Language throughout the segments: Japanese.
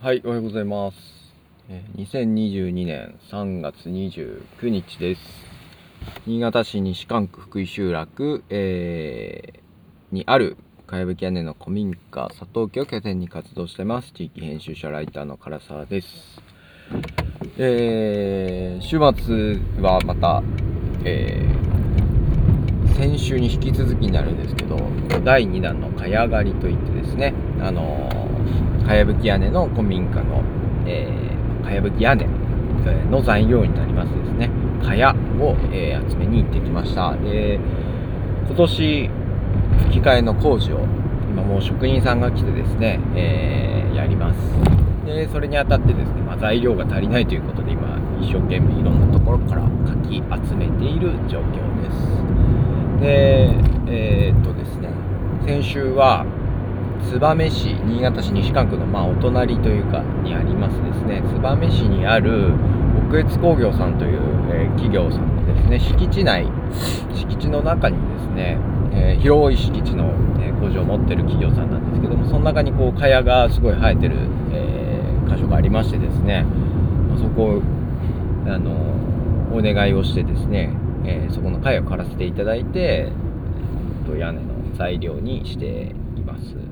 はい、おはようございます。え2022年3月29日です。新潟市西館区福井集落、えーにあるかやぶき屋根の古民家佐藤家を拠点に活動してます。地域編集者ライターの唐沢です。えー週末はまた、えー先週に引き続きになるんですけど第2弾のかや狩りといってですねあのーかやぶき屋根の古民家の、えーかやぶき屋根の材料になりますですね。かやを、えー集めに行ってきました。で今年吹き替えの工事を今もう職人さんが来てですね、えーやります。でそれにあたってですね、まあ、材料が足りないということで今一生懸命いろんなところからかき集めている状況です。でえーっとですね先週は燕市新潟市西館区のまあお隣というかにありますですね。燕市にある北越工業さんという、えー企業さんのですね。敷地内敷地の中にですね、えー広い敷地の、え工場を持ってる企業さんなんですけどもその中にこう蚊帳がすごい生えてる、えー箇所がありましてですね、そこをあのお願いをしてですね、えそこの貝を刈らせていただいて、えーと屋根の材料にして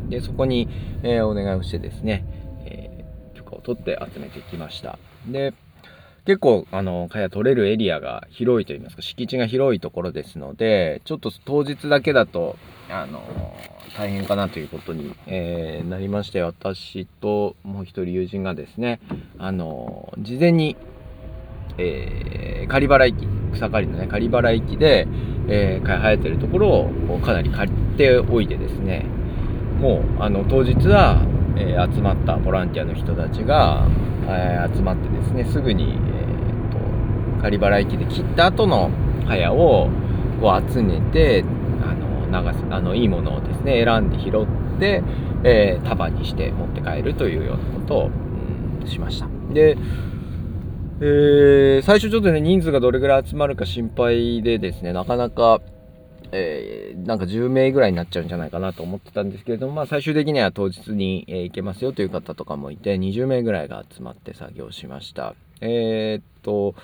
でそこに、えーお願いをしてですね、えー許可を取って集めてきました。で結構あの蚊帳取れるエリアが広いといいますか敷地が広いところですのでちょっと当日だけだとあの大変かなということに、えーなりまして私ともう一人友人がですねあの事前にえー、狩原駅草刈りのね狩原駅で、えー、生えてるところをかなり借りておいてですねもうあの当日は、えー集まったボランティアの人たちが、えー集まってですねすぐに、えーと狩原駅で切った後の茅をこう集めてあの流すあのいいものをですね選んで拾って、えー束にして持って帰るというようなことを、うんしました。でえー最初ちょっとね人数がどれぐらい集まるか心配でですねなかなか、えーなんか10名ぐらいになっちゃうんじゃないかなと思ってたんですけれども、まあ、最終的には当日に、えー行けますよという方とかもいて20名ぐらいが集まって作業しました。えーっと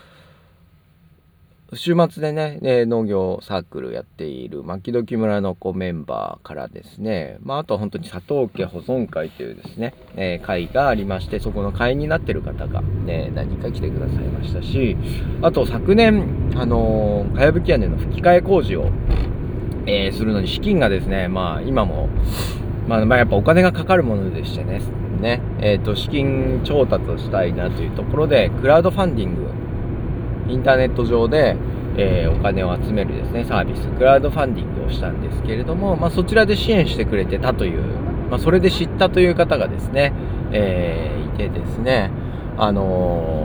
週末でね、え農業サークルやっている牧時村の子メンバーからですね、まあ、あと本当に佐藤家保存会というですね、えー会がありましてそこの会員になってる方が、ね、何か来てくださいましたしあと昨年、あのーかやぶき屋根の吹き替え工事を、えーするのに資金がですね、まあ、今も、まあ、まあやっぱお金がかかるものでしてねね、えーと資金調達をしたいなというところでクラウドファンディングインターネット上で、えーお金を集めるですねサービスクラウドファンディングをしたんですけれども、まあ、そちらで支援してくれてたという、まあ、それで知ったという方がですね、えーいてですねあの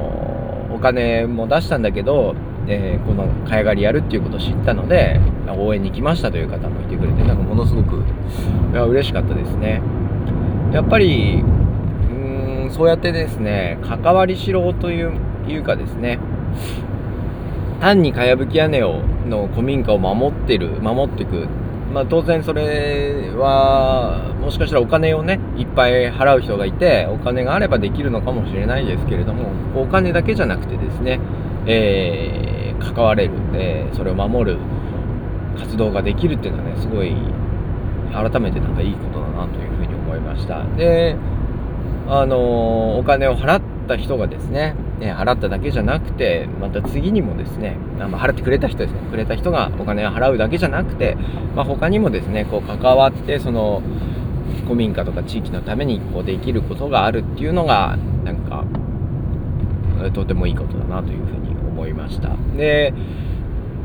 ーお金も出したんだけど、えーこの買い狩りやるっていうことを知ったので応援に来ましたという方もいてくれてなんかものすごくいや嬉しかったですね。やっぱりうーんそうやってですね関わりしろというかですね単にかやぶき屋根をの古民家を守ってる守っていく。まあ当然それはもしかしたらお金をねいっぱい払う人がいてお金があればできるのかもしれないですけれどもお金だけじゃなくてですね、えー関われる、えーそれを守る活動ができるっていうのはねすごい改めてなんかいいことだなというふうに思いました。であのお金を払った人がですねね払っただけじゃなくてまた次にもですねあまあ払ってくれた人ですね。くれた人がお金を払うだけじゃなくて、まあ、他にもですねこう関わってその古民家とか地域のためにこうできることがあるっていうのがなんかとてもいいことだなというふうに思いました。で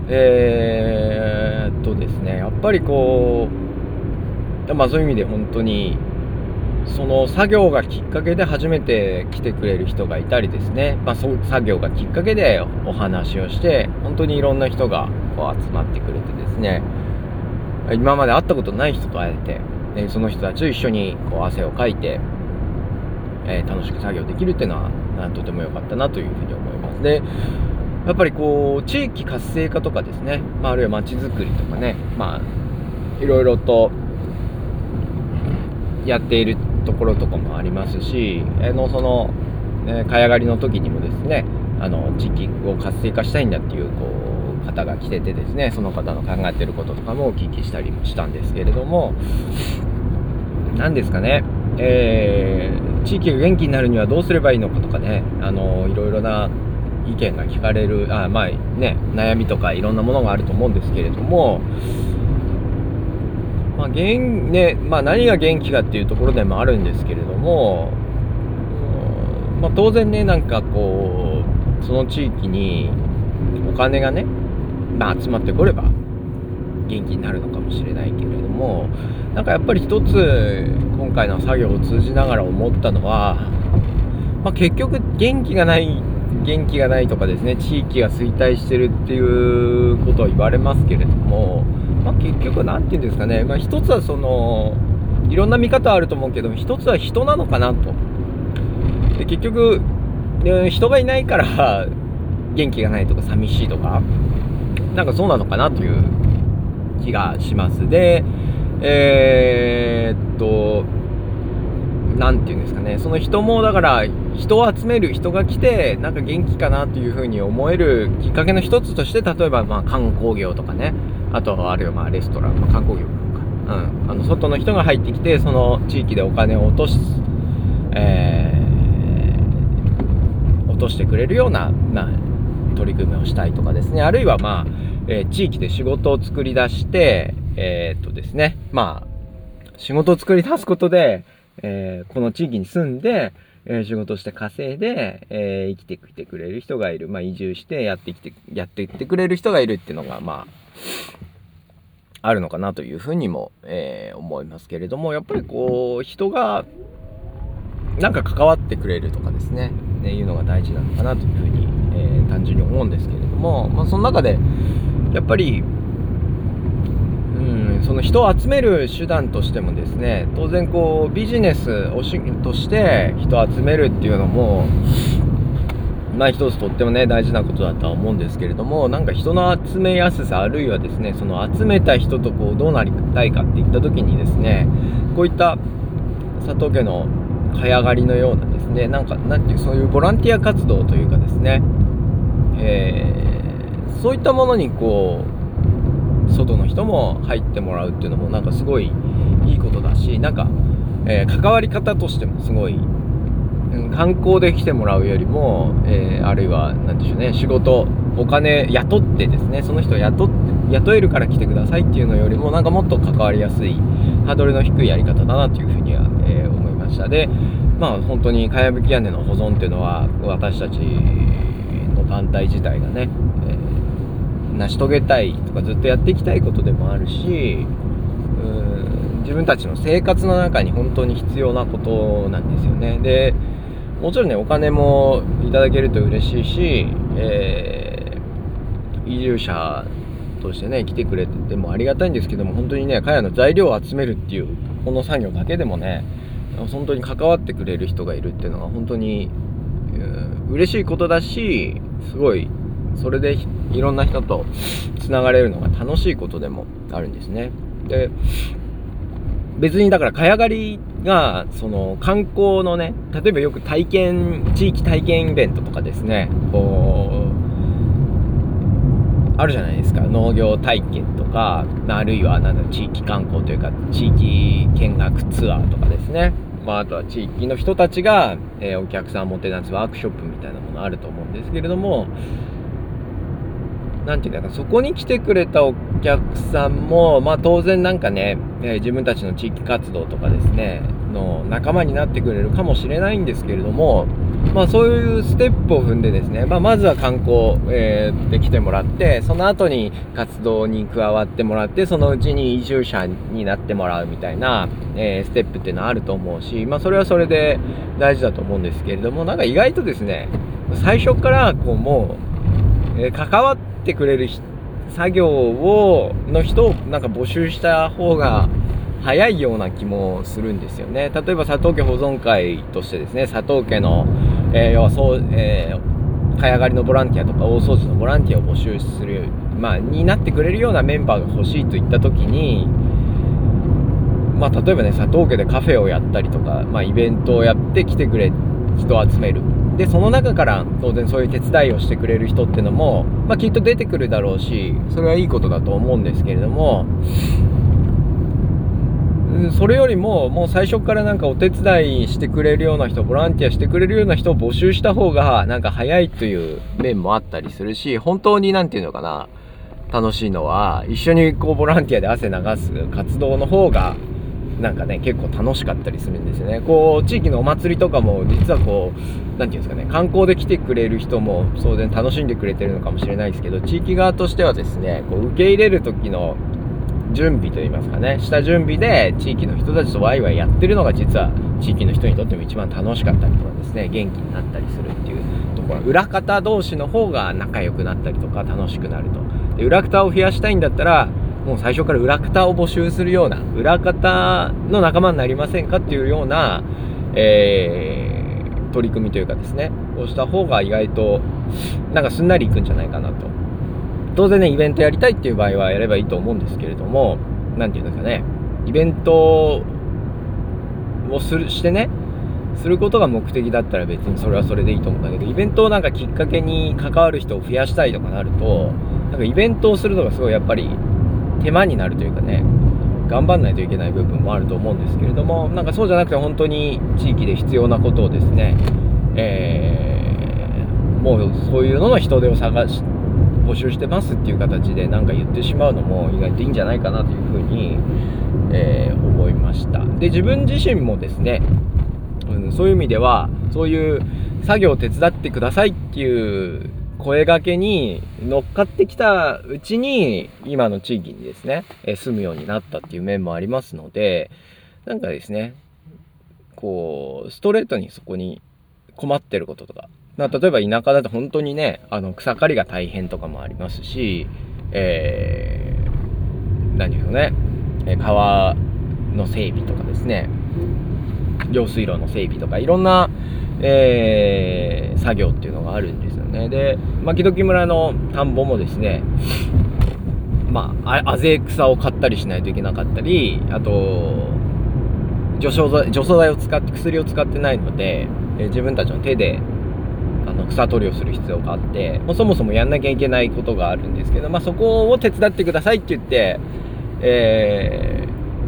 えーっとですねやっぱりこうまあそういう意味で本当にその作業がきっかけで初めて来てくれる人がいたりですね、まあ、そ作業がきっかけでお話をして本当にいろんな人がこう集まってくれてですね。今まで会ったことない人と会えて、ねその人たちと一緒にこう汗をかいて、えー楽しく作業できるっていうのはとても良かったなというふうに思います。でやっぱりこう地域活性化とかですね、まあ、あるいは街づくりとかね。まあいろいろとやっているところとかもありますし、あのその、えー、上がりの時にもですねあの地域を活性化したいんだっていうこう方が来ててですねその方の考えてることとかもお聞きしたりもしたんですけれども何ですかね、えー、地域が元気になるにはどうすればいいのかとかねあのいろいろな意見が聞かれるあまあね悩みとかいろんなものがあると思うんですけれどもまあ元ねまあ、何が元気かっていうところでもあるんですけれども、まあ、当然ねなんかこうその地域にお金がね、まあ、集まってこれば元気になるのかもしれないけれどもなんかやっぱり一つ今回の作業を通じながら思ったのは、まあ、結局元気がない元気がないとかですね地域が衰退してるっていうことを言われますけれども、まあ、結局何て言うんですかね、まあ、一つはそのいろんな見方あると思うけど一つは人なのかなと。で結局人がいないから 元気がないとか寂しいとかなんかそうなのかなという気がします。でえー、っと何て言うんですかねその人もだから人を集める人が来てなんか元気かなというふうに思えるきっかけの一つとして例えばまあ観光業とかね。あとはあるいはまあレストラン、まあ、観光業なのか、うん、あの外の人が入ってきてその地域でお金を落とす、えー、落としてくれるような、ま、取り組みをしたいとかですねあるいはまあ、えー、地域で仕事を作り出してえー、っとですねまあ仕事を作り出すことでえー、この地域に住んで、え、仕事して稼いで、えー、生きてきてくれる人がいる。まあ、移住してやってきて、やっていってくれる人がいるっていうのが、まあ、あるのかなというふうにも、えー、思いますけれども、やっぱりこう、人が、なんか関わってくれるとかですね、ねいうのが大事なのかなというふうに、えー、単純に思うんですけれども、まあ、その中で、やっぱりうん、その人を集める手段としてもですね当然こうビジネスをしとして人を集めるっていうのもまあ一つとってもね大事なことだとは思うんですけれどもなんか人の集めやすさあるいはですねその集めた人とこうどうなりたいかっていった時にですねこういった佐藤家の早上がりのようなですねなんかなんていうそういうボランティア活動というかですね、えー、そういったものにこう外の人も入ってもらうっていうのもなんかすごいいいことだしなんか、えー、関わり方としてもすごい、観光で来てもらうよりも、えー、あるいは何でしょうね仕事お金雇ってですねその人雇って雇えるから来てくださいっていうのよりもなんかもっと関わりやすいハードルの低いやり方だなというふうには、えー、思いました。でまあ本当にかやぶき屋根の保存っていうのは私たちの団体自体がね、えー成し遂げたいとかずっとやっていきたいことでもあるし自分たちの生活の中に本当に必要なことなんですよね。でもちろんねお金もいただけると嬉しいし、えー、移住者としてね来てくれててもありがたいんですけども本当にね茅の材料を集めるっていうこの作業だけでもね本当に関わってくれる人がいるっていうのは本当に、うん、嬉しいことだしすごいそれでいろんな人とつながれるのが楽しいことでもあるんですね。で別にだから茅刈りがその観光のね例えばよく体験地域体験イベントとかですねこうあるじゃないですか。農業体験とかあるいはなんだ地域観光というか地域見学ツアーとかですね。まあ、あとは地域の人たちが、えー、お客さんをもてなすワークショップみたいなものあると思うんですけれどもなんていうんだか、そこに来てくれたお客さんも、まあ当然なんかね、え、自分たちの地域活動とかですね、の仲間になってくれるかもしれないんですけれども、まあそういうステップを踏んでですね、まあまずは観光、えー、で来てもらって、その後に活動に加わってもらって、そのうちに移住者になってもらうみたいな、えー、ステップっていうのはあると思うし、まあそれはそれで大事だと思うんですけれども、なんか意外とですね、最初からこうもう、えー、関わってってくれる作業をの人をなんか募集した方が早いような気もするんですよね。例えば佐藤家保存会としてですね佐藤家の、えー、要はそう、えー、茅刈りのボランティアとか大掃除のボランティアを募集する、まあ、になってくれるようなメンバーが欲しいといった時にまあ、例えばね佐藤家でカフェをやったりとか、まあ、イベントをやって来てくれ人を集める。でその中から当然そういう手伝いをしてくれる人っていうのも、まあ、きっと出てくるだろうしそれはいいことだと思うんですけれどもそれよりももう最初からなんかお手伝いしてくれるような人ボランティアしてくれるような人を募集した方がなんか早いという面もあったりするし本当に何て言うのかな楽しいのは一緒にこうボランティアで汗流す活動の方がなんかね結構楽しかったりするんですよね。こう地域のお祭りとかも実はこう何て言うんですかね観光で来てくれる人も当然楽しんでくれてるのかもしれないですけど地域側としてはですねこう受け入れる時の準備といいますかね下準備で地域の人たちとワイワイやってるのが実は地域の人にとっても一番楽しかったりとかですね元気になったりするっていうところ。裏方同士の方が仲良くなったりとか楽しくなると。で裏方を増やしたいんだったらもう最初から裏方を募集するような裏方の仲間になりませんかっていうような、えー、取り組みというかですねこうした方が意外となんかすんなりいくんじゃないかなと。当然ねイベントやりたいっていう場合はやればいいと思うんですけれども何て言うんですかねイベントをするしてねすることが目的だったら別にそれはそれでいいと思うんだけどイベントをなんかきっかけに関わる人を増やしたいとかなるとなんかイベントをするのがすごいやっぱり手間になるというかね頑張んないといけない部分もあると思うんですけれどもなんかそうじゃなくて本当に地域で必要なことをですね、えー、もうそういうのの人手を探し募集してますっていう形で何か言ってしまうのも意外といいんじゃないかなというふうに、えー、思いました。で自分自身もですね、うん、そういう意味ではそういう作業を手伝ってくださいっていう声がけに乗っかってきたうちに、今の地域にですね、え住むようになったっていう面もありますので、なんかですね、こう、ストレートにそこに困ってることとか、ま、例えば田舎だと本当にね、あの草刈りが大変とかもありますし、えー、何でしょうね、川の整備とかですね、用水路の整備とか、いろんな、えー、作業っていうのがあるんですよね。で、牧時村の田んぼもですね、まあ、あぜ草を買ったりしないといけなかったり、あと、除草剤除草剤を使って、薬を使ってないので、えー、自分たちの手であの草取りをする必要があって、もうそもそもやんなきゃいけないことがあるんですけど、まあ、そこを手伝ってくださいって言って、えー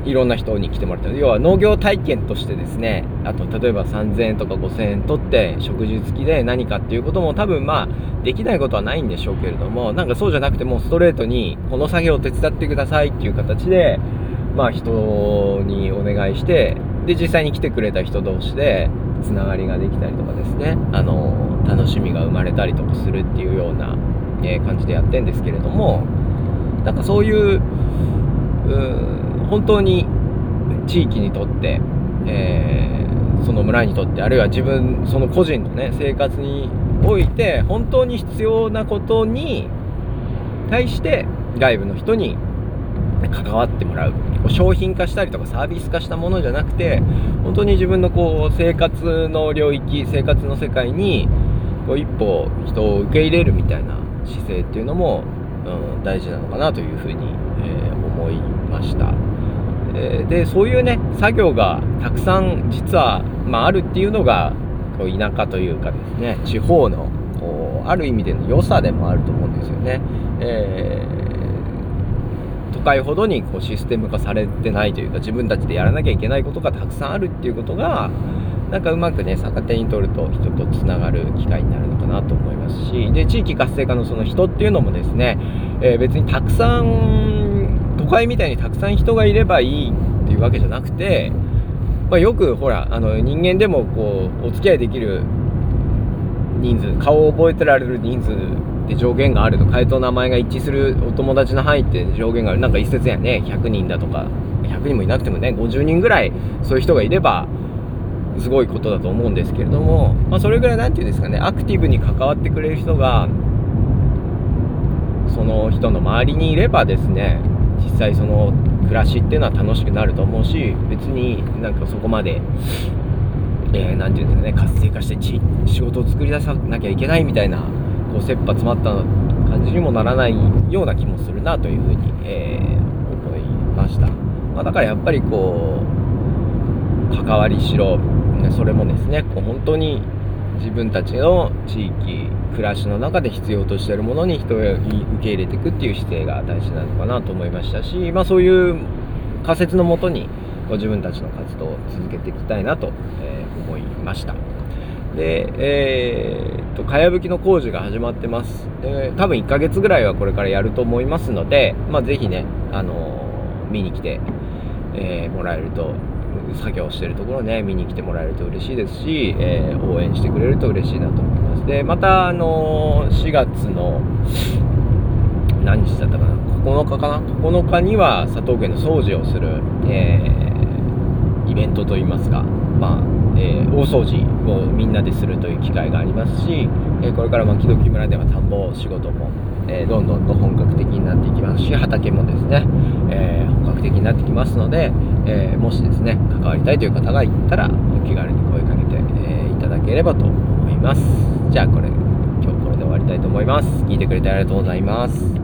いろんな人に来てもらった。要は農業体験としてですねあと例えば3000円とか5000円取って食事付きで何かっていうことも多分まあできないことはないんでしょうけれどもなんかそうじゃなくてもうストレートにこの作業を手伝ってくださいっていう形でまあ人にお願いしてで実際に来てくれた人同士でつながりができたりとかですねあの楽しみが生まれたりとかするっていうような、え感じでやってんですけれどもなんかそういうう本当に地域にとって、えー、その村にとってあるいは自分その個人のね生活において本当に必要なことに対して外部の人に関わってもらう商品化したりとかサービス化したものじゃなくて本当に自分のこう生活の領域生活の世界にこう一歩人を受け入れるみたいな姿勢っていうのも、うん、大事なのかなというふうに、えー、思いました。えでそういうね作業がたくさん実は、まあ、あるっていうのがこう田舎というかですね地方のこうある意味での良さでもあると思うんですよね。えー、都会ほどにこうシステム化されてないというか自分たちでやらなきゃいけないことがたくさんあるっていうことがなんかうまくね逆手に取ると人とつながる機会になるのかなと思いますしで地域活性化のその人っていうのもですね、えー、別にたくさん都会みたいにたくさん人がいればいいっていうわけじゃなくて、まあ、よくほらあの人間でもこうお付き合いできる人数顔を覚えてられる人数って上限があると顔と名前が一致するお友達の範囲って上限がある。なんか一説やね100人だとか100人もいなくてもね50人ぐらいそういう人がいればすごいことだと思うんですけれども、まあ、それぐらい何て言うんですかねアクティブに関わってくれる人がその人の周りにいればですね実際その暮らしっていうのは楽しくなると思うし別になんかそこまで何、えー、て言うんですかね活性化して仕事を作り出さなきゃいけないみたいなこう切羽詰まった感じにもならないような気もするなというふうに、えー、思いました。まあ、だからやっぱりこう関わりしろそれもですねこう本当に自分たちの地域暮らしの中で必要としているものに人を受け入れていくっていう姿勢が大事なのかなと思いましたし、まあ、そういう仮説のもとにご自分たちの活動を続けていきたいなと、え思いました。で、えー、っと、かやぶきの工事が始まってます。で、多分1ヶ月ぐらいはこれからやると思いますので、まあ、ぜひね、あのー、見に来て、えー、もらえると、作業してるところね、見に来てもらえると嬉しいですし、えー、応援してくれると嬉しいなと思います。で、また、あの4月の、何日だったかな、9日かな、9日には佐藤家の掃除をする、えイベントといいますか、まあ、えー、大掃除をみんなでするという機会がありますし、えー、これから牧時村では田んぼ仕事も、えー、どんどんと本格的になっていきますし畑もですね、え本格的になってきますので、えもしですね関わりたいという方がいたらお気軽に声かけて、えいただければと思います思います。じゃあこれ今日これで終わりたいと思います。聞いてくれてありがとうございます。